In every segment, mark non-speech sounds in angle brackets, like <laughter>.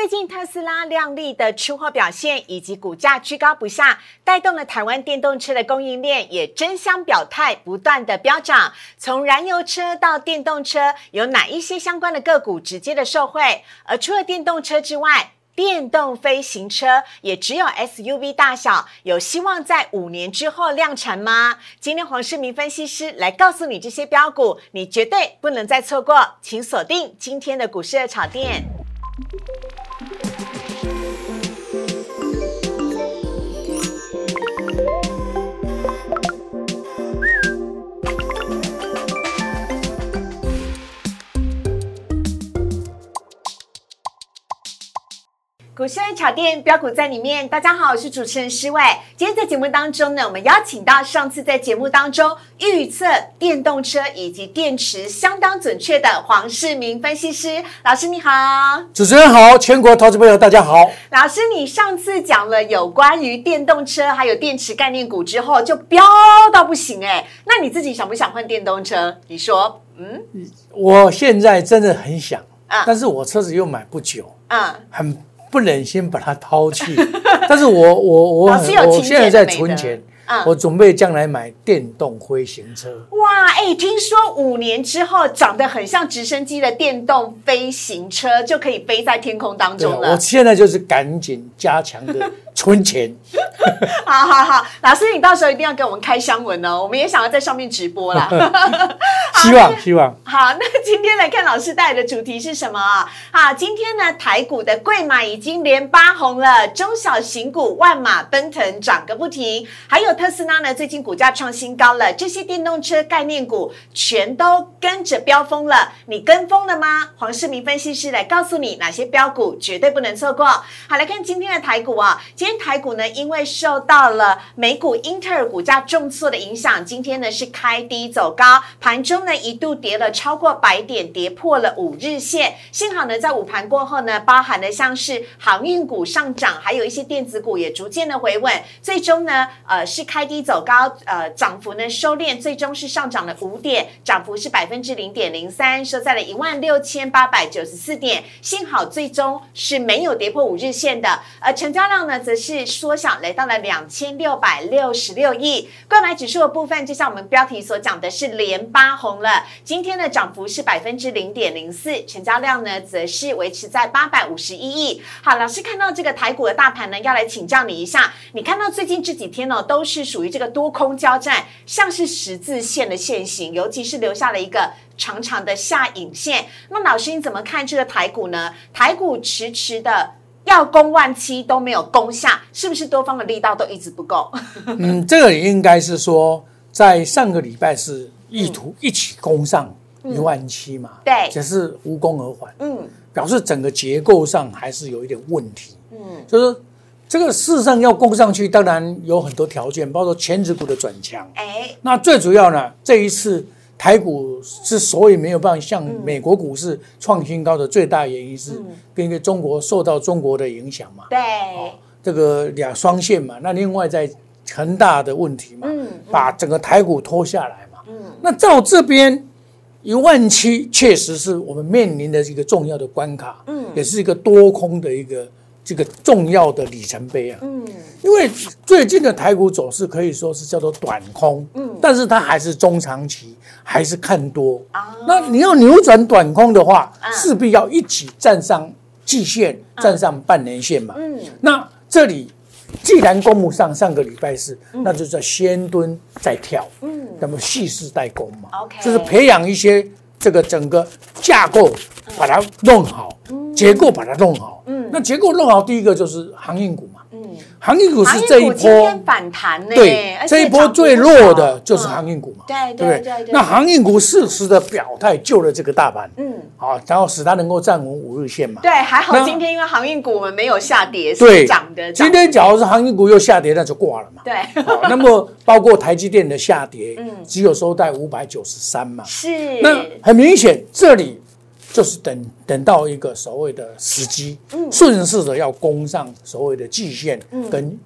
最近特斯拉亮丽的出货表现以及股价居高不下，带动了台湾电动车的供应链也争相表态，不断的飙涨。从燃油车到电动车，有哪一些相关的个股直接的受惠？而除了电动车之外，电动飞行车也只有 SUV 大小，有希望在五年之后量产吗？今天黄世明分析师来告诉你这些标股，你绝对不能再错过，请锁定今天的股市的炒店。股市炒店标股在里面，大家好，我是主持人施伟。今天在节目当中呢，我们邀请到上次在节目当中预测电动车以及电池相当准确的黄世明分析师老师，你好。主持人好，全国投资朋友大家好。老师，你上次讲了有关于电动车还有电池概念股之后，就飙到不行哎，那你自己想不想换电动车？你说，嗯，我现在真的很想，啊，但是我车子又买不久，嗯，很。不忍心把它掏弃，<laughs> 但是我我我我现在在存钱，我准备将来买电动飞行车。哇，哎，听说五年之后长得很像直升机的电动飞行车就可以飞在天空当中了。我现在就是赶紧加强的。存钱，<laughs> 好好好，老师，你到时候一定要给我们开箱文哦，我们也想要在上面直播啦。<laughs> 希望希望。好，那今天来看老师带来的主题是什么啊？好，今天呢，台股的贵买已经连八红了，中小型股万马奔腾涨个不停，还有特斯拉呢，最近股价创新高了，这些电动车概念股全都跟着飙疯了，你跟风了吗？黄世明分析师来告诉你哪些标股绝对不能错过。好，来看今天的台股啊，今台股呢，因为受到了美股英特尔股价重挫的影响，今天呢是开低走高，盘中呢一度跌了超过百点，跌破了五日线。幸好呢，在午盘过后呢，包含的像是航运股上涨，还有一些电子股也逐渐的回稳，最终呢，呃是开低走高，呃涨幅呢收敛，最终是上涨了五点，涨幅是百分之零点零三，收在了一万六千八百九十四点。幸好最终是没有跌破五日线的，而成交量呢则。是缩小，来到了两千六百六十六亿。购买指数的部分，就像我们标题所讲的，是连八红了。今天的涨幅是百分之零点零四，成交量呢，则是维持在八百五十一亿。好，老师看到这个台股的大盘呢，要来请教你一下。你看到最近这几天呢，都是属于这个多空交战，像是十字线的线型，尤其是留下了一个长长的下影线。那老师你怎么看这个台股呢？台股迟迟的。要攻万七都没有攻下，是不是多方的力道都一直不够？嗯，这个应该是说，在上个礼拜是意图一起攻上一万七嘛？对，只是无功而返。嗯，表示整个结构上还是有一点问题。嗯，就是这个事实上要攻上去，当然有很多条件，包括前指股的转强。哎，那最主要呢，这一次。台股之所以没有办法像美国股市创新高的最大原因是，跟一个中国受到中国的影响嘛？对，这个两双线嘛。那另外在恒大的问题嘛，把整个台股拖下来嘛。嗯，那照这边一万七，确实是我们面临的一个重要的关卡，嗯，也是一个多空的一个。这个重要的里程碑啊，嗯，因为最近的台股走势可以说是叫做短空，嗯，但是它还是中长期还是看多。啊。那你要扭转短空的话，势必要一起站上季线，站上半年线嘛，嗯。那这里既然公募上上个礼拜四，那就叫先蹲再跳，嗯，那么蓄势待攻嘛，OK，就是培养一些这个整个架构，把它弄好，结构把它弄好。嗯那结构弄好，第一个就是航运股嘛。嗯，航运股是这一波反弹呢。对，这一波最弱的就是航运股嘛。对对对那航运股适时的表态救了这个大盘。嗯。好，然后使它能够站稳五日线嘛。对，还好今天因为航运股我们没有下跌，是涨的。今天假如是航运股又下跌，那就挂了嘛。对。<laughs> 那么包括台积电的下跌，嗯，只有收在五百九十三嘛。是。那很明显，这里。就是等等到一个所谓的时机，顺势的要攻上所谓的季线跟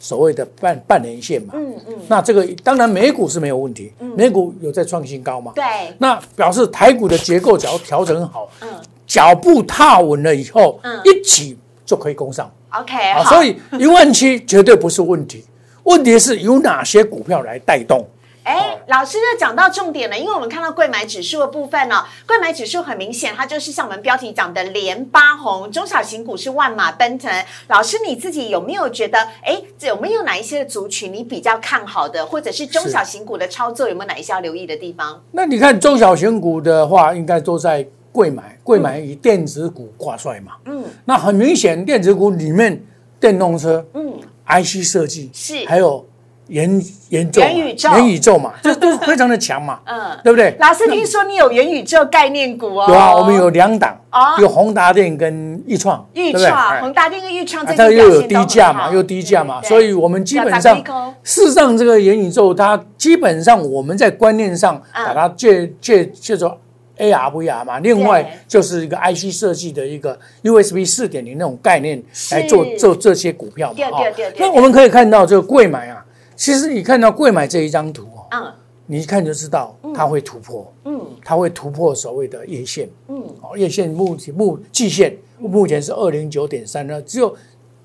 所谓的半半年线嘛。嗯嗯。那这个当然美股是没有问题，美股有在创新高嘛。对。那表示台股的结构只要调整好，嗯，脚步踏稳了以后，一起就可以攻上。OK，所以一万七绝对不是问题，问题是有哪些股票来带动？哎，老师就讲到重点了，因为我们看到贵买指数的部分呢、贵买指数很明显，它就是像我们标题讲的连八红，中小型股是万马奔腾。老师你自己有没有觉得，哎，有没有哪一些的族群你比较看好的，或者是中小型股的操作有没有哪一些要留意的地方？那你看中小型股的话，应该都在贵买，贵买以电子股挂帅嘛。嗯，那很明显，电子股里面电动车、嗯，IC 设计是还有元宇宙元宇宙。嘛，<laughs> 这都非常的强嘛，<laughs> 嗯。对不对？老师听说你有元宇宙概念股哦？有啊，我们有两档哦，有宏达电跟裕创，豫对宏达电跟豫创啊它又有低价嘛，又低价嘛，所以我们基本上，事实上这个元宇宙，它基本上我们在观念上嗯。把它借借叫做 AR VR 嘛，另外就是一个 IC 设计的一个 USB 四点零那种概念来做做这些股票嘛对对对。那我们可以看到这个贵买啊，其实你看到贵买这一张图哦，嗯。你一看就知道它会突破，嗯。它会突破所谓的月线。嗯，哦，月线目前目季线目前是二零九点三呢，只有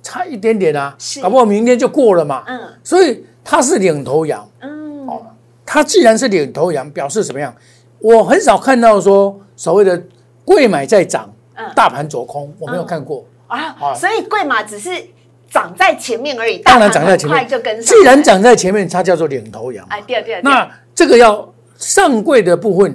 差一点点啊是，搞不好明天就过了嘛。嗯。所以它是领头羊。嗯，哦。它既然是领头羊，表示怎么样？我很少看到说所谓的贵买在涨嗯，大盘走空，我没有看过。啊，啊。所以贵马只是涨在前面而已，当然大盘涨在前面。快就跟，上。既然，涨在前面，它叫做领头羊嘛。哎，对对对，那这个要上柜的部分，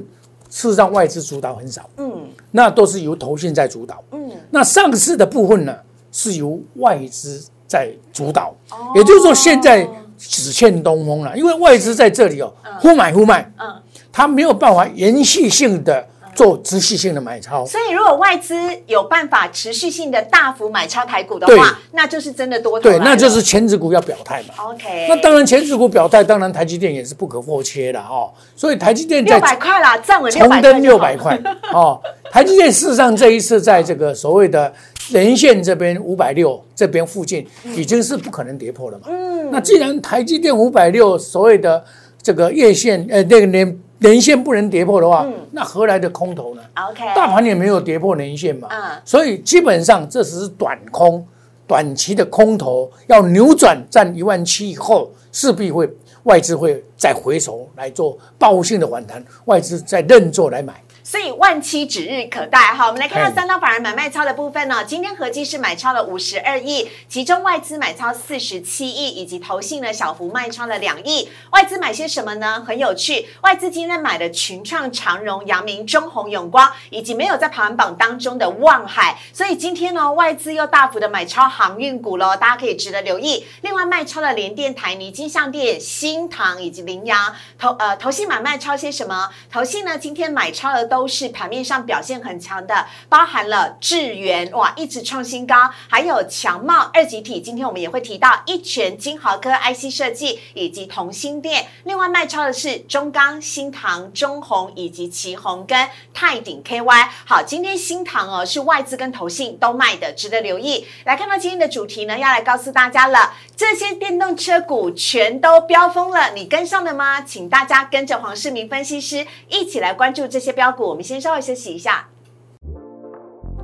事实上外资主导很少，嗯。那都是由投信在主导。嗯，那上市的部分呢，是由外资在主导，哦。也就是说现在只欠东风了，因为外资在这里哦，忽买忽卖，嗯，它没有办法延续性的做持续性的买超。所以如果外资有办法持续性的大幅买超台股的对话，那就是真的多头对，那就是前指股要表态嘛。OK。那当然，前指股表态，当然台积电也是不可或缺的哦。所以台积电六在百块啦，站稳六百重登六百块哦。<laughs> 台积电事实上这一次在这个所谓的连线这边五百六这边附近，已经是不可能跌破了嘛。嗯，那既然台积电五百六所谓的这个月线呃那个连连线不能跌破的话，那何来的空头呢？OK，大盘也没有跌破连线嘛，嗯所以基本上这只是短空，短期的空头要扭转站一万七以后，势必会外资会再回手来做报复性的反弹，外资再认作来买。所以万期指日可待哈。我们来看到哎三大法人买卖超的部分呢，今天合计是买超了五十二亿，其中外资买超四十七亿，以及投信呢小幅卖超了两亿。外资买些什么呢？很有趣，外资今天买的群创、长荣、阳明、中宏、永光，以及没有在排行榜当中的望海。所以今天呢，外资又大幅的买超航运股喽，大家可以值得留意。另外卖超了联电、台泥、金相电、新唐以及羚羊。投呃投信买卖超些什么？投信呢今天买超了都都是盘面上表现很强的，包含了智源哇一直创新高，还有强茂二级体。今天我们也会提到一拳、金豪科 IC 设计以及同心电。另外卖超的是中钢、新唐、中红以及旗红跟泰鼎 KY。好，今天新唐哦是外资跟投信都卖的，值得留意。来看到今天的主题呢，要来告诉大家了，这些电动车股全都飙疯了，你跟上了吗？请大家跟着黄世明分析师一起来关注这些标股。我们先稍微休息一下，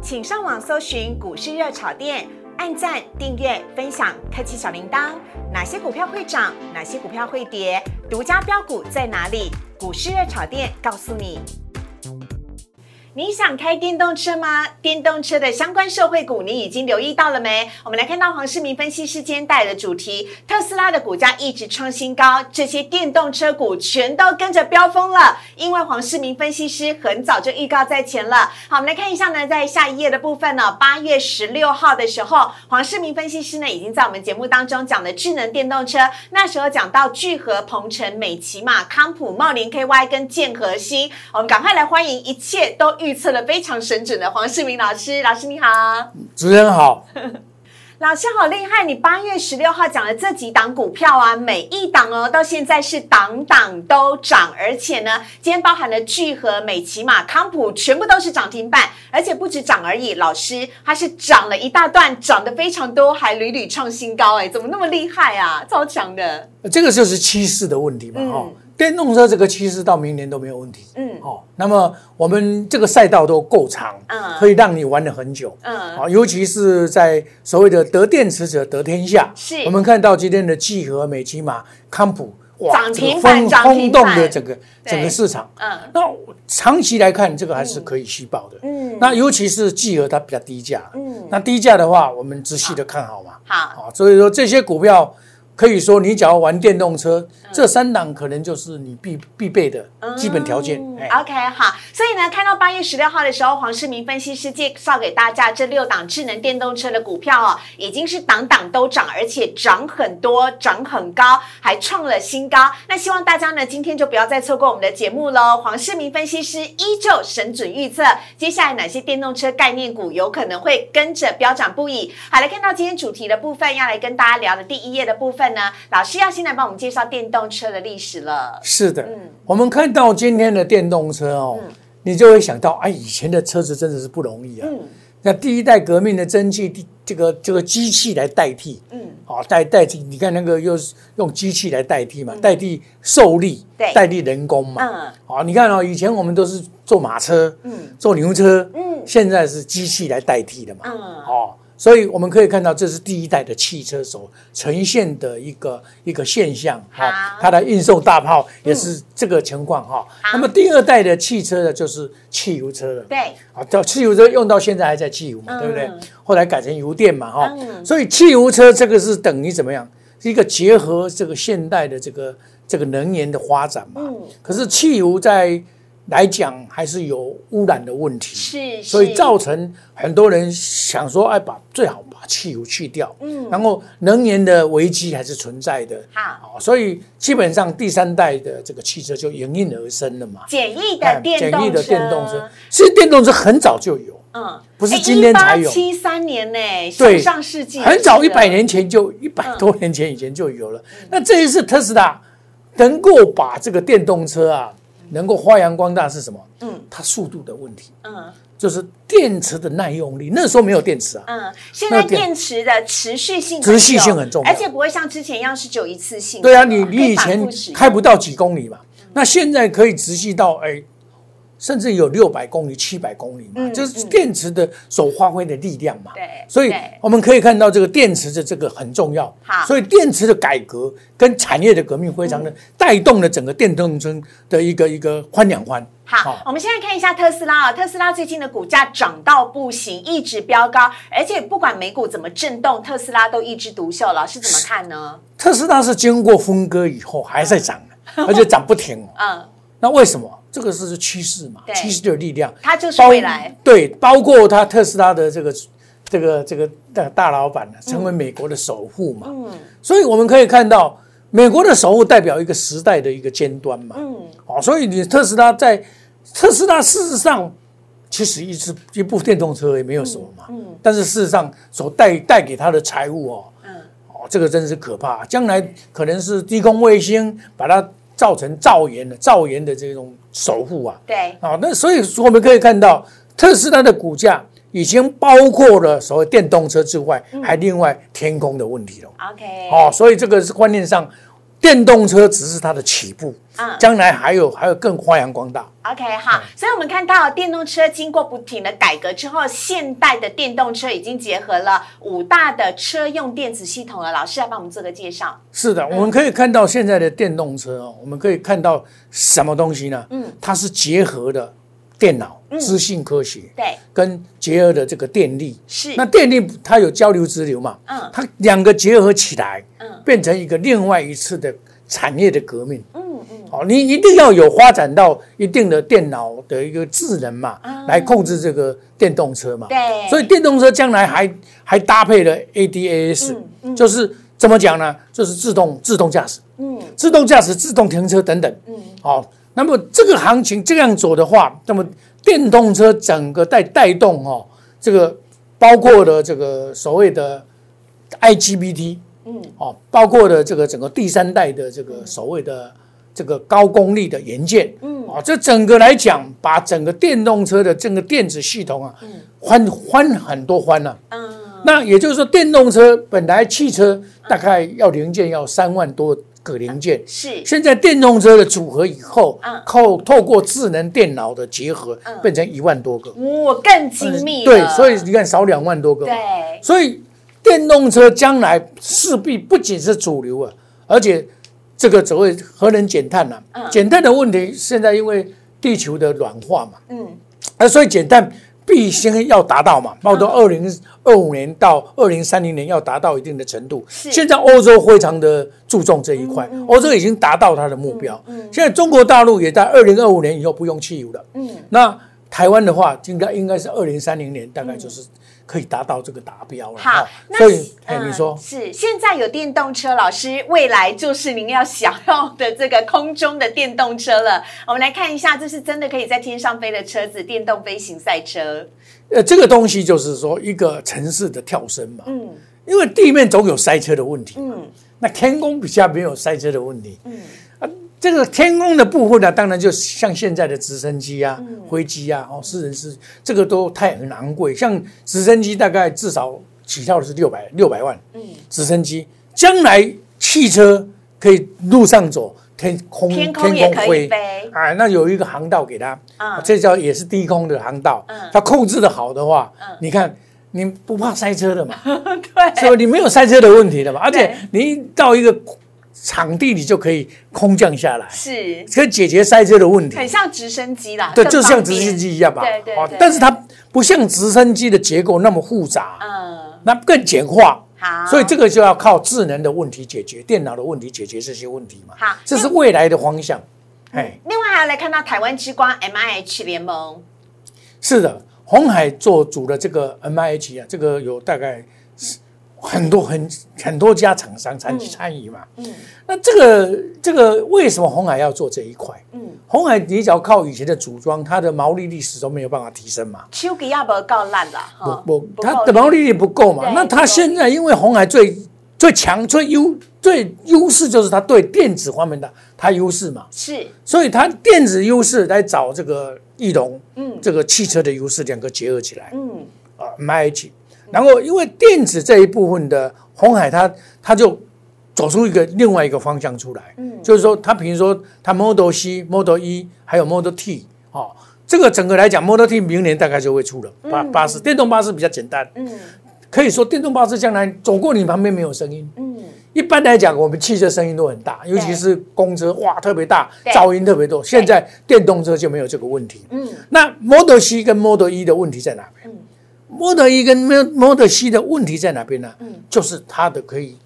请上网搜寻股市热炒店。按赞、订阅、分享，开启小铃铛。哪些股票会涨？哪些股票会跌？独家标股在哪里？股市热炒店告诉你。你想开电动车吗？电动车的相关社会股，你已经留意到了没？我们来看到黄世明分析师今天带来的主题：特斯拉的股价一直创新高，这些电动车股全都跟着飙疯了。因为黄世明分析师很早就预告在前了。好，我们来看一下呢，在下一页的部分呢，八月十六号的时候，黄世明分析师呢已经在我们节目当中讲了智能电动车，那时候讲到聚合、鹏程、美骑马、康普、茂林 KY 跟建和新，我们赶快来欢迎一切都预测的非常神准的黄世明老师，老师你好。主持人好，<laughs> 老师好厉害！你八月十六号讲的这几档股票啊，每一档哦，到现在是档档都涨，而且呢，今天包含了聚合、美骑马、康普，全部都是涨停板，而且不止涨而已，老师它是涨了一大段，涨得非常多，还屡屡创新高，哎，怎么那么厉害啊？超强的，这个就是趋势的问题嘛，哈、嗯电动车这个趋势到明年都没有问题。嗯，哦，那么我们这个赛道都够长，嗯，可以让你玩了很久。嗯，啊，尤其是在所谓的得电池者得天下。是，我们看到今天的聚合、美骑马、康普，哇，这个风轰动的整个整个市场。嗯，那长期来看，这个还是可以续报的。嗯，那尤其是聚合它比较低价。嗯，那低价的话，我们仔细的看好嘛。好，所以说这些股票。可以说，你只要玩电动车，这三档可能就是你必必备的基本条件。OK，好，所以呢，看到八月十六号的时候，黄世明分析师介绍给大家这六档智能电动车的股票哦，已经是档档都涨，而且涨很多，涨很高，还创了新高。那希望大家呢，今天就不要再错过我们的节目喽。黄世明分析师依旧神准预测，接下来哪些电动车概念股有可能会跟着飙涨不已。好，来看到今天主题的部分，要来跟大家聊的第一页的部分。呢，老师要先来帮我们介绍电动车的历史了。是的，嗯，我们看到今天的电动车哦，你就会想到，哎，以前的车子真的是不容易啊。嗯，那第一代革命的蒸汽，这个这个机器来代替，嗯，好代代替，你看那个又是用机器来代替嘛，代替受力，对，代替人工嘛，嗯，好，你看哦，以前我们都是坐马车，嗯，坐牛车，嗯，现在是机器来代替的嘛，嗯，哦。所以我们可以看到，这是第一代的汽车所呈现的一个一个现象哈，它的运送大炮也是这个情况哈。那么第二代的汽车呢，就是汽油车了。对，啊，叫汽油车用到现在还在汽油嘛，对不对？后来改成油电嘛哈。所以汽油车这个是等于怎么样？一个结合这个现代的这个这个能源的发展嘛。可是汽油在来讲还是有污染的问题，是，所以造成很多人想说，哎，把最好把汽油去掉，嗯，然后能源的危机还是存在的，好，所以基本上第三代的这个汽车就应运而生了嘛，简易的电动车，电动车，其实电动车很早就有，嗯，不是今天才有，七三年呢，对，上世纪很早一百年前就一百多年前以前就有了，那这一次特斯拉能够把这个电动车啊。能够发扬光大是什么？嗯，它速度的问题。嗯，就是电池的耐用力。那时候没有电池啊。嗯，现在电池的持续性持续性很重要，而且不会像之前一样是只有一次性。对啊，你你以前开不到几公里嘛，那现在可以持续到哎。甚至有六百公里、七百公里嘛，就是电池的所发挥的力量嘛。对，所以我们可以看到这个电池的这个很重要。好，所以电池的改革跟产业的革命非常的带动了整个电动车的一个一个欢两欢。好，我们现在看一下特斯拉啊，特斯拉最近的股价涨到不行，一直飙高，而且不管美股怎么震动，特斯拉都一枝独秀。老师怎么看呢？特斯拉是经过分割以后还在涨，而且涨不停。嗯。那为什么这个是趋势嘛？趋势的力量，它就是未来。对，包括他特斯拉的这个这个这个大大老板呢，成为美国的首富嘛。嗯，所以我们可以看到，美国的首富代表一个时代的一个尖端嘛。嗯，哦，所以你特斯拉在特斯拉事实上其实一次一部电动车也没有什么嘛。嗯，但是事实上所带带给他的财务哦，嗯，哦，这个真是可怕。将来可能是低空卫星把它。造成造元的造元的这种守护啊，对啊，那所以我们可以看到特斯拉的股价已经包括了所谓电动车之外，还另外天空的问题了。OK，哦，所以这个是观念上。电动车只是它的起步，嗯，将来还有还有更发扬光大。OK，好，所以我们看到电动车经过不停的改革之后，现代的电动车已经结合了五大的车用电子系统了。老师来帮我们做个介绍。是的，我们可以看到现在的电动车哦，我们可以看到什么东西呢？嗯，它是结合的电脑、资讯科学，对，跟结合的这个电力。是，那电力它有交流直流嘛？嗯，它两个结合起来。嗯变成一个另外一次的产业的革命。嗯嗯，好，你一定要有发展到一定的电脑的一个智能嘛，来控制这个电动车嘛。对，所以电动车将来还还搭配了 ADAS，就是怎么讲呢？就是自动自动驾驶，嗯，自动驾驶、自动停车等等。嗯，好，那么这个行情这样走的话，那么电动车整个带带动哦，这个包括了这个所谓的 IGBT。嗯，哦，包括了这个整个第三代的这个所谓的这个高功率的元件，嗯，哦，这整个来讲，把整个电动车的整个电子系统啊，嗯，翻翻很多翻了，嗯，那也就是说，电动车本来汽车大概要零件要三万多个零件。是。现在电动车的组合以后嗯，透透过智能电脑的结合，变成一万多个。我更精密，对，所以你看少两万多个。对。所以电动车将来势必不仅是主流啊，而且这个所谓核能减碳呐、嗯。减碳的问题现在因为地球的软化嘛，嗯。啊，所以减碳必先要达到嘛，包括二零二五年到二零三零年要达到一定的程度。是现在欧洲非常的注重这一块，欧洲已经达到它的目标。现在中国大陆也在二零二五年以后不用汽油了。嗯，那台湾的话，应该应该是二零三零年，大概就是可以达到这个达标了。好哦，那所以，哎，嗯你说是现在有电动车，老师未来就是您要想要的这个空中的电动车了。我们来看一下，这是真的可以在天上飞的车子——电动飞行赛车。呃，这个东西就是说一个城市的跳升嘛。嗯因为地面总有塞车的问题，嗯那天空比较没有塞车的问题。嗯啊，这个天空的部分呢，当然就像现在的直升机啊、嗯。飞机啊、哦，私人是这个都太很昂贵。像直升机大概至少起跳的是六百六百万，嗯，直升机。将来汽车可以路上走，天空天空飞。飞。啊，那有一个航道给它，嗯这叫也是低空的航道嗯，它控制的好的话嗯，你看你不怕塞车的嘛，<laughs> 对，所以你没有塞车的问题的嘛，而且你到一个场地，你就可以空降下来，是可以解决塞车的问题。很像直升机啦，对，就像直升机一样嘛。哦对对对但是它不像直升机的结构那么复杂，嗯，那更简化。好，所以这个就要靠智能的问题解决，电脑的问题解决这些问题嘛。好这是未来的方向。哎，另外还要来看到台湾之光 M I H 联盟，是的，红海做主的这个 M I H 啊，这个有大概是很多很很多家厂商参参与嘛。嗯那这个这个为什么红海要做这一块？嗯，红海你只要靠以前的组装，它的毛利率始终没有办法提升嘛。手机也不够烂啦，哈不不，它的毛利率不够嘛。那它现在因为红海最最强、最优、最优势就是它对电子方面的它优势嘛，是所以它电子优势来找这个翼龙，嗯这个汽车的优势两个结合起来嗯啊，买一起。然后因为电子这一部分的红海它，它就走出一个另外一个方向出来，嗯。就是说它比如说它 Model C、Model E 还有 Model T 哦，这个整个来讲，Model T 明年大概就会出了巴巴士，电动巴士比较简单。嗯。可以说电动巴士将来走过你旁边没有声音。嗯，一般来讲，我们汽车声音都很大，尤其是公车，哇，特别大，噪音特别多。现在电动车就没有这个问题。嗯。那 Model C 跟 Model E 的问题在哪边？嗯？Model E 跟 Model C 的问题在哪边呢？嗯就是它的可以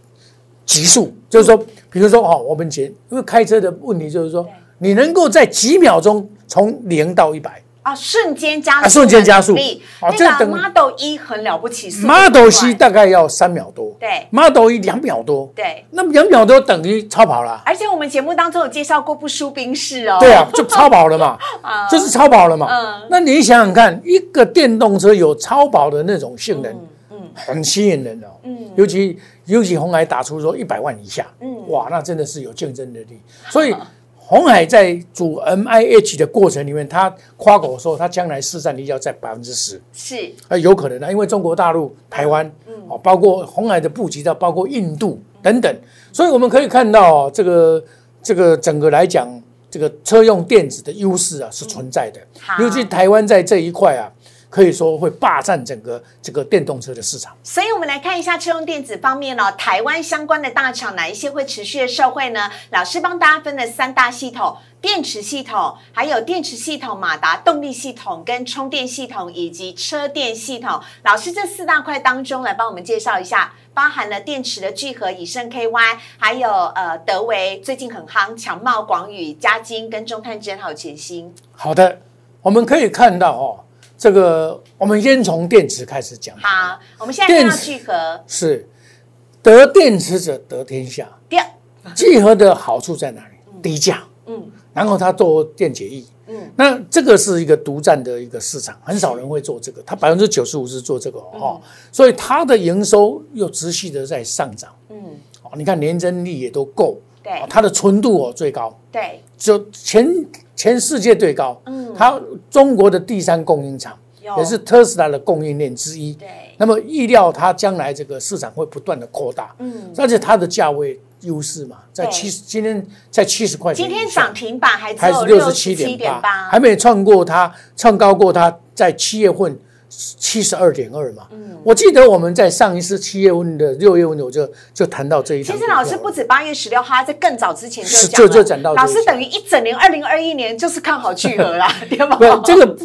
极速，就是说，比如说哦，我们前因为开车的问题就是说，你能够在几秒钟从零到一百。啊，瞬间加速瞬间加速。那个哦这等 Model 一很了不起 Model 快。C 大概要三秒多，对，Model 一两秒多，对，那两秒多等于超跑了。而且我们节目当中有介绍过不输宾士哦，对啊，就超跑了嘛，<laughs> 就是超跑了嘛。嗯。那你想想看，一个电动车有超跑的那种性能，嗯。很吸引人、哦。嗯。尤其尤其红海打出说一百万以下，嗯。哇，那真的是有竞争的力。所以 <laughs> 红海在组 M I H 的过程里面，他夸口说他将来市占率要在百分之十，是。啊，有可能的，因为中国大陆、台湾，哦，包括红海的布局到包括印度等等，所以我们可以看到、哦、这个这个整个来讲，这个车用电子的优势啊是存在的，尤其台湾在这一块啊，可以说会霸占整个这个电动车的市场。所以，我们来看一下车用电子方面哦，台湾相关的大厂哪一些会持续的受惠呢？老师帮大家分了三大系统：电池系统，还有电池系统、马达动力系统、跟充电系统以及车电系统。老师这四大块当中来帮我们介绍一下，包含了电池的聚合以盛 KY，还有呃德维最近很夯，强茂、广宇、嘉金跟中探针还有全新。好的，我们可以看到哦，这个我们先从电池开始讲。好，我们现在聚合，是得电池者得天下。第二，聚合的好处在哪里？低价，嗯。然后它做电解液，嗯。那这个是一个独占的一个市场，很少人会做这个，它百分之九十五是做这个哦，所以它的营收又持续的在上涨。嗯，哦，你看年增率也都够，对。哦它的纯度哦最高，对，就全全世界最高，嗯。它中国的第三供应厂也是特斯拉的供应链之一，对，那么意料它将来这个市场会不断的扩大，嗯。而且它的价位优势嘛，在七十，今天在七十块钱，今天涨停板还是有六十七点八，还没创过它，创高过它在七月份七十二点二嘛。嗯我记得我们在上一次七月份的六月份，我就就谈到这一档股票了。其实老师不止八月十六号，他在更早之前是就讲了，就就讲到老师等于一整年，二零二一年就是看好聚合啦，<laughs> 对这个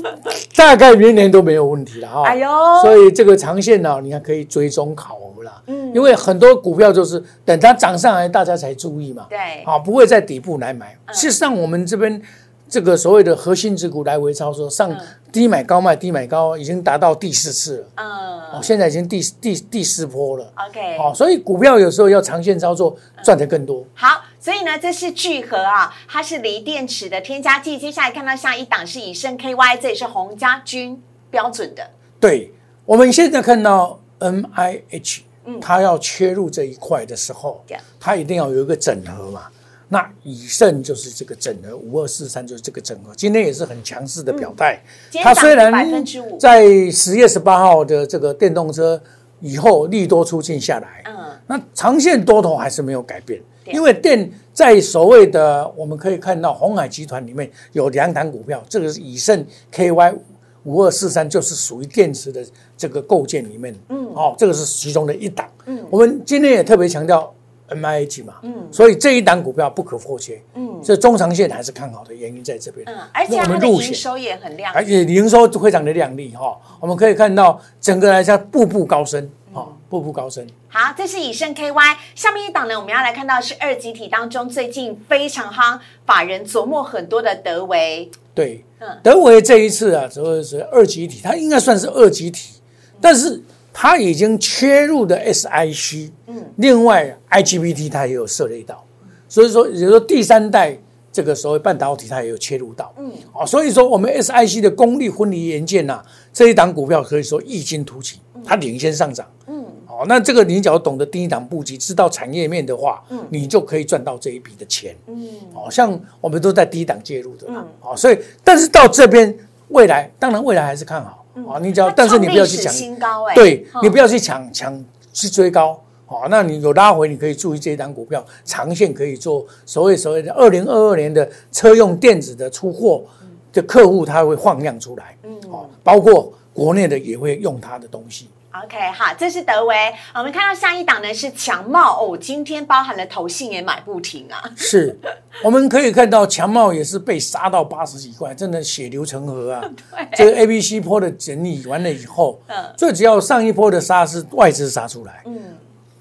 大概明年都没有问题了哈。哎呦所以这个长线呢，你看可以追踪考核啦。嗯，因为很多股票就是等它涨上来，大家才注意嘛。对啊，不会在底部来买。嗯事实上，我们这边这个所谓的核心持股来回操作，上低买高卖，低买高，已经达到第四次了。嗯哦，现在已经第第第四波了。，OK，哦，所以股票有时候要长线操作，赚的更多。好，所以呢，这是聚合啊，它是锂电池的添加剂。接下来看到下一档是以盛 KY，这也是洪家军标准的。对，我们现在看到 MIH，它要切入这一块的时候，它一定要有一个整合嘛。那以盛就是这个整合，五二四三就是这个整合。今天也是很强势的表态。它虽然涨5%在十月十八号的这个电动车以后利多出尽下来，嗯，那长线多头还是没有改变，因为电在所谓的我们可以看到红海集团里面有两档股票，这个是以盛 KY 五二四三，就是属于电池的这个构建里面，嗯，哦，这个是其中的一档，嗯，我们今天也特别强调 MIH 嘛，嗯，所以这一档股票不可或缺，嗯，这中长线还是看好的原因在这边，嗯，而且我它的们入选。营收也很亮。而且营收非常的亮丽哈、我们可以看到整个来讲步步高升，哦，步步高升。好，这是以盛 KY。下面一档呢，我们要来看到是二级体当中最近非常夯、法人琢磨很多的德维。对嗯，德维这一次啊，所谓是二级体，它应该算是二级体，但是它已经切入的 SIC，嗯，另外 IGBT 它也有涉猎到，所以说也就是说第三代这个所谓半导体它也有切入到，嗯，哦，所以说我们 SIC 的功率分离元件呐、这一档股票可以说异军突起，它领先上涨，嗯，哦，那这个你只要懂得第一档布局，知道产业面的话，嗯，你就可以赚到这一笔的钱，嗯，哦，像我们都在第一档介入的，嗯，哦，所以但是到这边未来，当然未来还是看好，哦，你只要，但是你不要去抢，新高哎、对嗯。你不要去抢抢去追高。哦，那你有拉回，你可以注意这一档股票，长线可以做所谓所谓的二零二二年的车用电子的出货的客户，他会放量出来，嗯，哦，包括国内的也会用它的东西，OK，好，这是德维。我们看到下一档呢是强茂哦，今天包含了投信也买不停啊。<laughs> 是，我们可以看到强茂也是被杀到八十几块，真的血流成河啊！<laughs> 这个 A、B、C 波的整理完了以后，嗯最主要上一波的杀是外资杀出来，嗯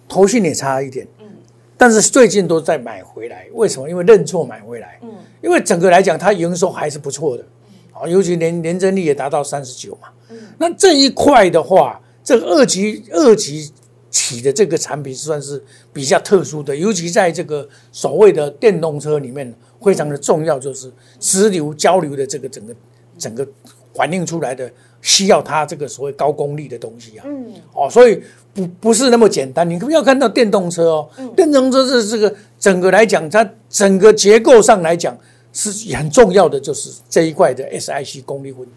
投信也差一点，但是最近都在买回来，为什么？因为认错买回来，嗯因为整个来讲它营收还是不错的，啊，尤其年年增率也达到三十九嘛，嗯那这一块的话，这个二级二级起的这个产品算是比较特殊的，尤其在这个所谓的电动车里面，非常的重要，就是直流交流的这个整个整个反映出来的，需要它这个所谓高功率的东西啊。嗯，哦，所以不不是那么简单。你不要看到电动车哦，电动车是这个整个来讲，它整个结构上来讲是很重要的，就是这一块的 SIC 功率会会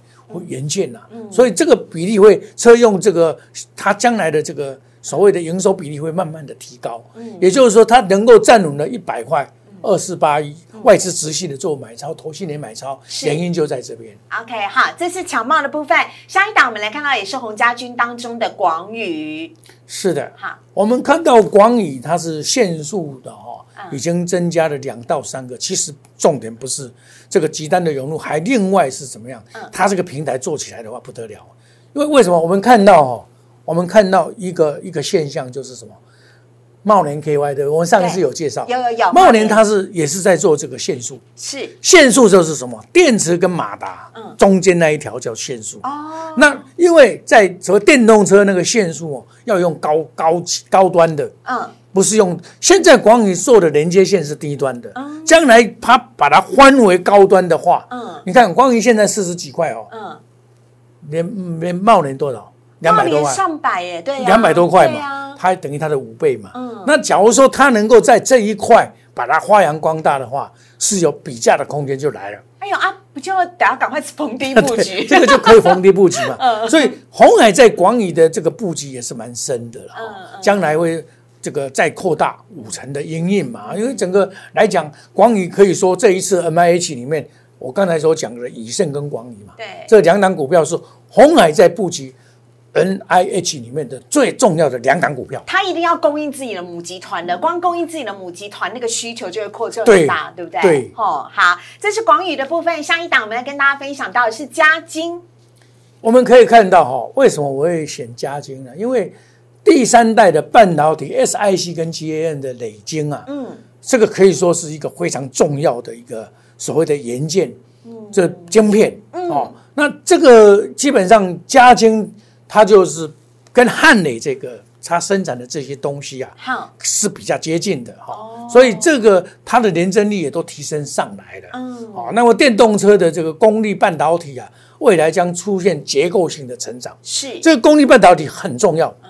元件呐、所以这个比例会车用这个它将来的这个所谓的营收比例会慢慢的提高，也就是说它能够占稳了一百块。二四八一，外资直系的做买超，投信也买超，原因就在这边。OK，好，这是强茂的部分。下一档我们来看到也是洪家军当中的广宇。是的，好，我们看到广宇它是限速的哈、嗯已经增加了两到三个。其实重点不是这个集单的涌入，还另外是怎么样？嗯它这个平台做起来的话不得了，因为为什么？我们看到哈、我们看到一个一个现象就是什么？茂联 KY 的，我们上一次对有介绍，有有有茂茂联。联它是也是在做这个限速，是。限速就是什么？电池跟马达中间那一条叫限速。嗯哦，那因为在什么电动车那个限速哦，要用高高级高端的，嗯，不是用现在广宇做的连接线是低端的，嗯将来它把它换为高端的话，嗯。你看广宇现在四十几块哦，嗯，连连茂联多少？两百多连万，上百耶，对呀、两百多块嘛，呀它等于它的五倍嘛。嗯那假如说它能够在这一块把它发扬光大的话，是有比价的空间就来了。哎呦啊，不就等下赶快逢低 <laughs> 布局？这个就可以逢低布局嘛。<laughs> 嗯所以红海在广宇的这个布局也是蛮深的了嗯将来会。这个再扩大五成的阴影嘛，因为整个来讲，广宇可以说这一次 M I H 里面，我刚才所讲的以盛跟广宇嘛，对，这两档股票是红海在布局 N I H 里面的最重要的两档股票。它一定要供应自己的母集团的，光供应自己的母集团，那个需求就会扩就很大，对不对？对，哦，好，这是广宇的部分。下一档我们要跟大家分享到的是嘉金。我们可以看到哈，为什么我会选嘉金呢？因为第三代的半导体 SiC 跟 GaN 的累晶啊，嗯，这个可以说是一个非常重要的一个所谓的元件，嗯，这晶片哦，那这个基本上嘉金它就是跟汉磊这个它生产的这些东西啊，是比较接近的哈，所以这个它的连真率也都提升上来了，嗯，哦，那么电动车的这个功率半导体啊。未来将出现结构性的成长，是。这个功率半导体很重要。嗯，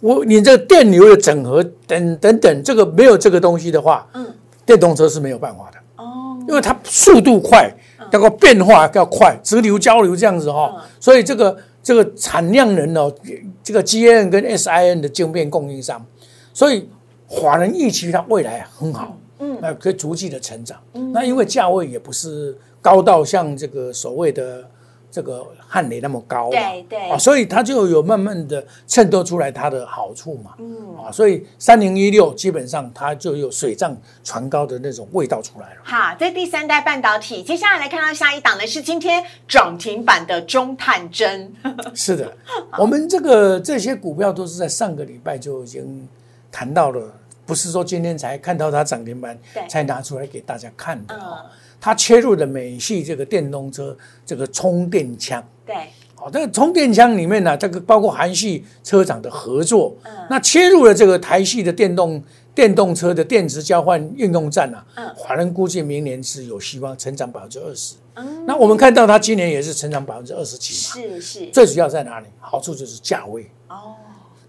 我你这个电流的整合等等等，这个没有这个东西的话，嗯，电动车是没有办法的。哦，因为它速度快，那个变化要快，直流交流这样子哈，所以这个这个产量人哦，这个 G N 跟 S I N 的晶片供应商，所以华人预期它未来很好，嗯，那可以逐季的成长，那因为价位也不是高到像这个所谓的。这个汉雷那么高，对对啊，所以它就有慢慢的衬托出来它的好处嘛，嗯啊，所以三零一六基本上它就有水涨船高的那种味道出来了。好，这第三代半导体，接下来来看到下一档呢是今天涨停板的中探针。<laughs> <laughs> 是的，我们这个这些股票都是在上个礼拜就已经谈到了，不是说今天才看到它涨停板才拿出来给大家看的啊。它切入的美系这个电动车这个充电枪，对，好，这个充电枪里面呢，这个包括韩系车厂的合作，嗯，那切入了这个台系的电动电动车的电池交换应用站啊，嗯，华人估计明年是有希望成长百分之二十，嗯，那我们看到它今年也是成长百分之二十几嘛，是是，最主要在哪里？好处就是价位，哦。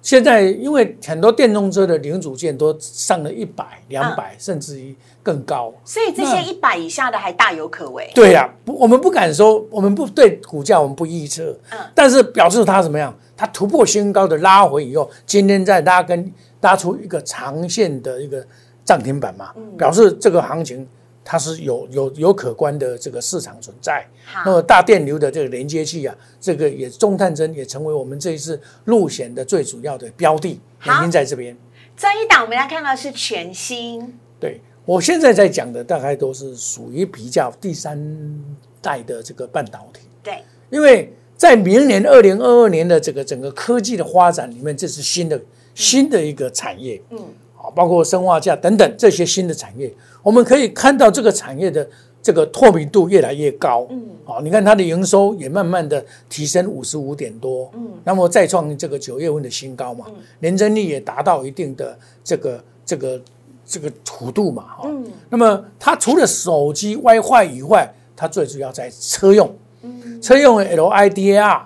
现在因为很多电动车的零组件都上了一百、两百，甚至于更高，所以这些一百以下的还大有可为。对呀，不，我们不敢说，我们不对股价，我们不预测。嗯，但是表示它怎么样？它突破新高的拉回以后，今天再拉跟拉出一个长线的一个涨停板嘛，表示这个行情。它是有有有可观的这个市场存在，那么大电流的这个连接器啊，这个也中探针也成为我们这一次路险的最主要的标的，原因在这边。这一档我们来看到是全新，对我现在在讲的大概都是属于比较第三代的这个半导体，对，因为在明年二零二二年的这个整个科技的发展里面，这是新的新的一个产业，嗯。包括生化价等等这些新的产业，我们可以看到这个产业的这个透明度越来越高。嗯，好，你看它的营收也慢慢的提升五十五点多。嗯，那么再创这个九月份的新高嘛，年增率也达到一定的这个这个这个幅度嘛。哈，嗯，那么它除了手机 WiFi 以外，它最主要在车用，嗯，车用 LIDAR。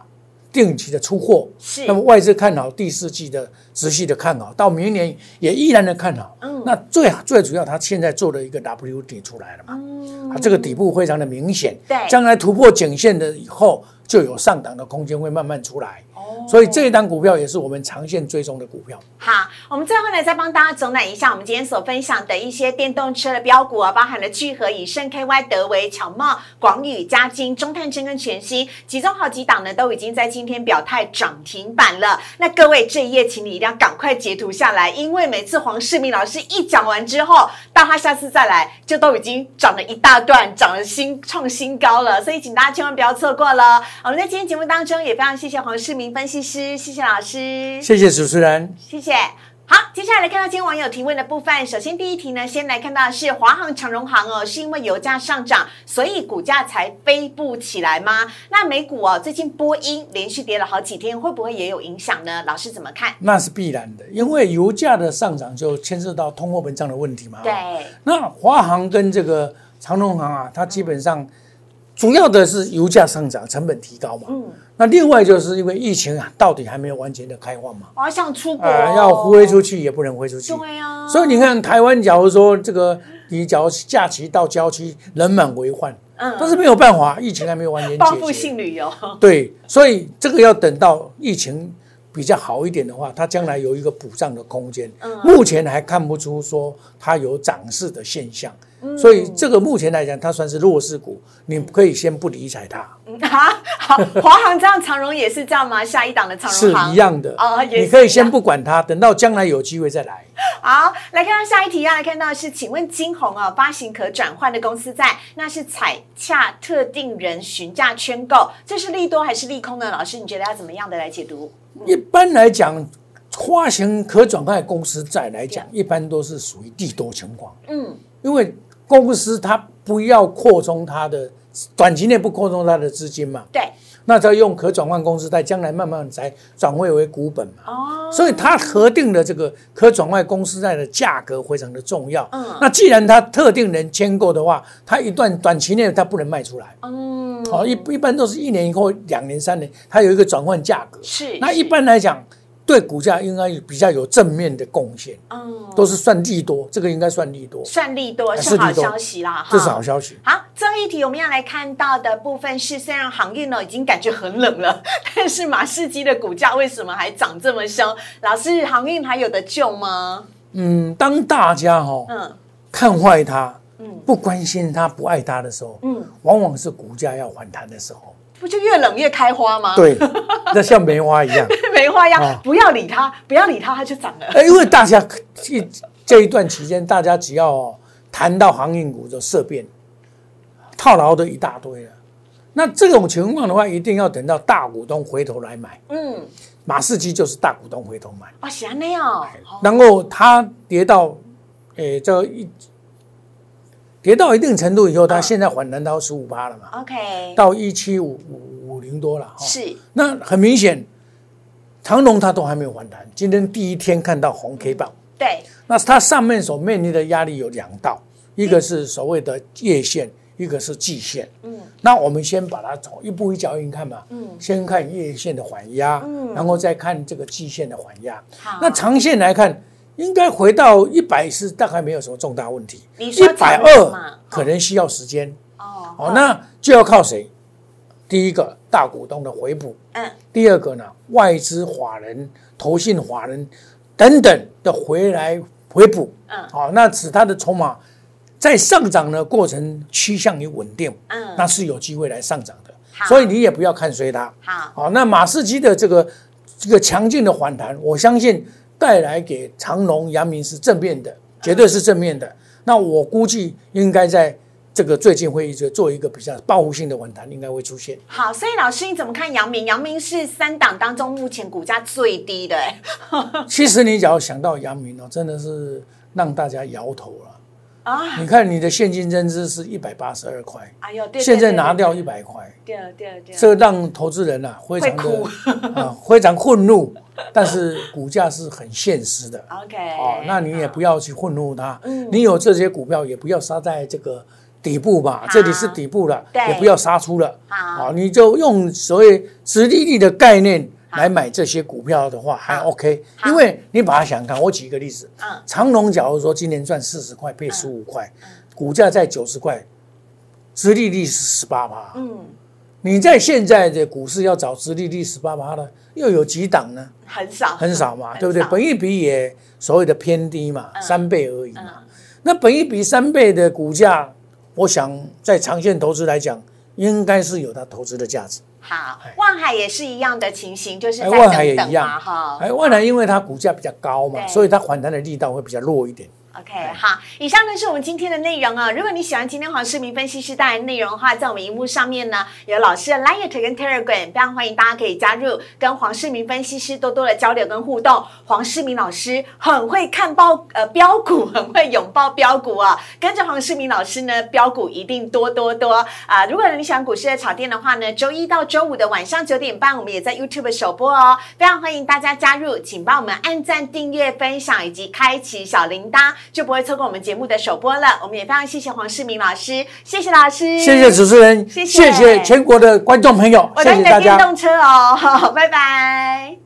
定期的出货，是。那么外资看好第四季的持续的看好，到明年也依然的看好。嗯，那最最主要，它现在做了一个 W 底出来了嘛，嗯。啊，这个底部非常的明显，对，将来突破颈线的以后，就有上档的空间会慢慢出来。所以这一档股票也是我们长线追踪的股票。好，我们最后呢再帮大家总览一下我们今天所分享的一些电动车的标股啊，包含了聚合、以盛、KY、德维、巧茂、广宇、嘉金、中探真跟全新，其中好几档呢都已经在今天表态涨停板了。那各位这一页，请你一定要赶快截图下来，因为每次黄世明老师一讲完之后，到他下次再来，就都已经涨了一大段，涨了新创新高了。所以请大家千万不要错过了。我们在今天节目当中也非常谢谢黄世明分。析师，谢谢老师，谢谢主持人，谢谢。好，接下来来看到今天网友提问的部分。首先第一题呢，先来看到是华航、长荣航哦，是因为油价上涨，所以股价才飞不起来吗？那美股哦，最近波音连续跌了好几天，会不会也有影响呢？老师怎么看？那是必然的，因为油价的上涨就牵涉到通货膨胀的问题嘛。对。那华航跟这个长荣航啊，它基本上。主要的是油价上涨，成本提高嘛。嗯，那另外就是因为疫情啊，到底还没有完全的开放嘛。我想出国，要飞出去也不能飞出去。对啊。所以你看，台湾假如说这个，你假如假期到郊区人满为患，嗯，但是没有办法，疫情还没有完全。报复性旅游。对，所以这个要等到疫情比较好一点的话，它将来有一个补涨的空间。目前还看不出说它有涨势的现象。所以这个目前来讲，它算是弱势股，你可以先不理睬它。啊，好，华航这样，长荣也是这样吗？下一档的长荣是一样的哦，你可以先不管它，等到将来有机会再来。好，来看到下一题啊，来看到是，请问金红啊，发行可转换的公司债，那是采洽特定人询价圈购，这是利多还是利空呢？老师，你觉得要怎么样的来解读？一般来讲，发行可转换公司债来讲，一般都是属于利多情况。嗯，因为。公司它不要扩充它的短期内不扩充它的资金嘛？对，那它用可转换公司债，将来慢慢才转换为股本嘛。哦，所以它核定的这个可转换公司债的价格非常的重要。嗯，那既然它特定人签购的话，它一段短期内它不能卖出来。嗯，哦，一一般都是一年以后、两年、三年，它有一个转换价格。是，那一般来讲。对股价应该比较有正面的贡献，嗯，都是算利多，这个应该算利多，算利多是好消息啦，这是好消息。好，最后一题我们要来看到的部分是，虽然行业呢已经感觉很冷了，<laughs> 但是马士基的股价为什么还涨这么凶？老师，航运还有的救吗？嗯，当大家哈，嗯，看坏它，嗯，不关心它，不爱它的时候，嗯，往往是股价要反弹的时候。不就越冷越开花吗？对，那像梅花一样，<laughs> 梅花一样，不要理它，不要理它，它就长了。哎，因为大家这这一段期间，大家只要谈到航运股就色变，套牢的一大堆了。那这种情况的话，一定要等到大股东回头来买。嗯，马士基就是大股东回头买。哦。然后它跌到，诶，这一。跌到一定程度以后，它现在反弹到十五八了嘛？OK，到一七五五五零多了。是，那很明显，长龙它都还没有反弹。今天第一天看到红 K 棒，对，那它上面所面临的压力有两道，一个是所谓的月线，一个是季线。嗯，那我们先把它走一步一脚印看嘛。嗯，先看月线的缓压，嗯，然后再看这个季线的缓压。好，那长线来看。应该回到一百是大概没有什么重大问题，一百二可能需要时间哦。哦，那就要靠谁？第一个大股东的回补，嗯，第二个呢，外资法人、投信法人等等的回来回补，嗯，好，那使它的筹码在上涨的过程趋向于稳定，嗯，那是有机会来上涨的。所以你也不要看衰它。好，好，那马士基的这个这个强劲的反弹，我相信。带来给长隆、阳明是正面的，绝对是正面的。那我估计应该在这个最近会议就做一个比较报复性的反弹，应该会出现。好，所以老师你怎么看阳明？阳明是三档当中目前股价最低的。<laughs> 其实你只要想到阳明哦，真的是让大家摇头了。啊！你看你的现金增资是一百八十二块，哎呦，现在拿掉一百块，对对对，这让投资人啊非常的 <laughs> 啊非常愤怒，<laughs> 但是股价是很现实的。OK，哦，那你也不要去愤怒它，你有这些股票也不要杀在这个底部吧，这里是底部了，也不要杀出了，好，你就用所谓实利率的概念。来买这些股票的话还 OK，因为你把它想看，我举一个例子，长隆假如说今年赚四十块，配十五块，股价在九十块，殖利率是十八趴，嗯，你在现在的股市要找殖利率十八趴的，又有几档呢？很少，很少嘛，对不对？本一比也所谓的偏低嘛，三倍而已嘛。那本一比三倍的股价，我想在长线投资来讲，应该是有它投资的价值。好，万海也是一样的情形，就是万海也一样哈。哎，万海因为它股价比较高嘛，所以它反弹的力道会比较弱一点。OK，好，以上呢是我们今天的内容啊。如果你喜欢今天黄世明分析师带来的内容的话，在我们荧幕上面呢有老师的 Line 跟 Telegram，非常欢迎大家可以加入，跟黄世明分析师多多的交流跟互动。黄世明老师很会看报呃标股，很会拥抱标股啊，跟着黄世明老师呢，标股一定多多多啊。如果你喜欢股市的炒店的话呢，周一到周五的晚上九点半，我们也在 YouTube 首播哦，非常欢迎大家加入，请帮我们按赞、订阅、分享以及开启小铃铛。就不会错过我们节目的首播了。我们也非常谢谢黄世明老师，谢谢老师，谢谢主持人，谢谢全国的观众朋友，谢谢大家。电动车哦，好，<laughs> 拜拜。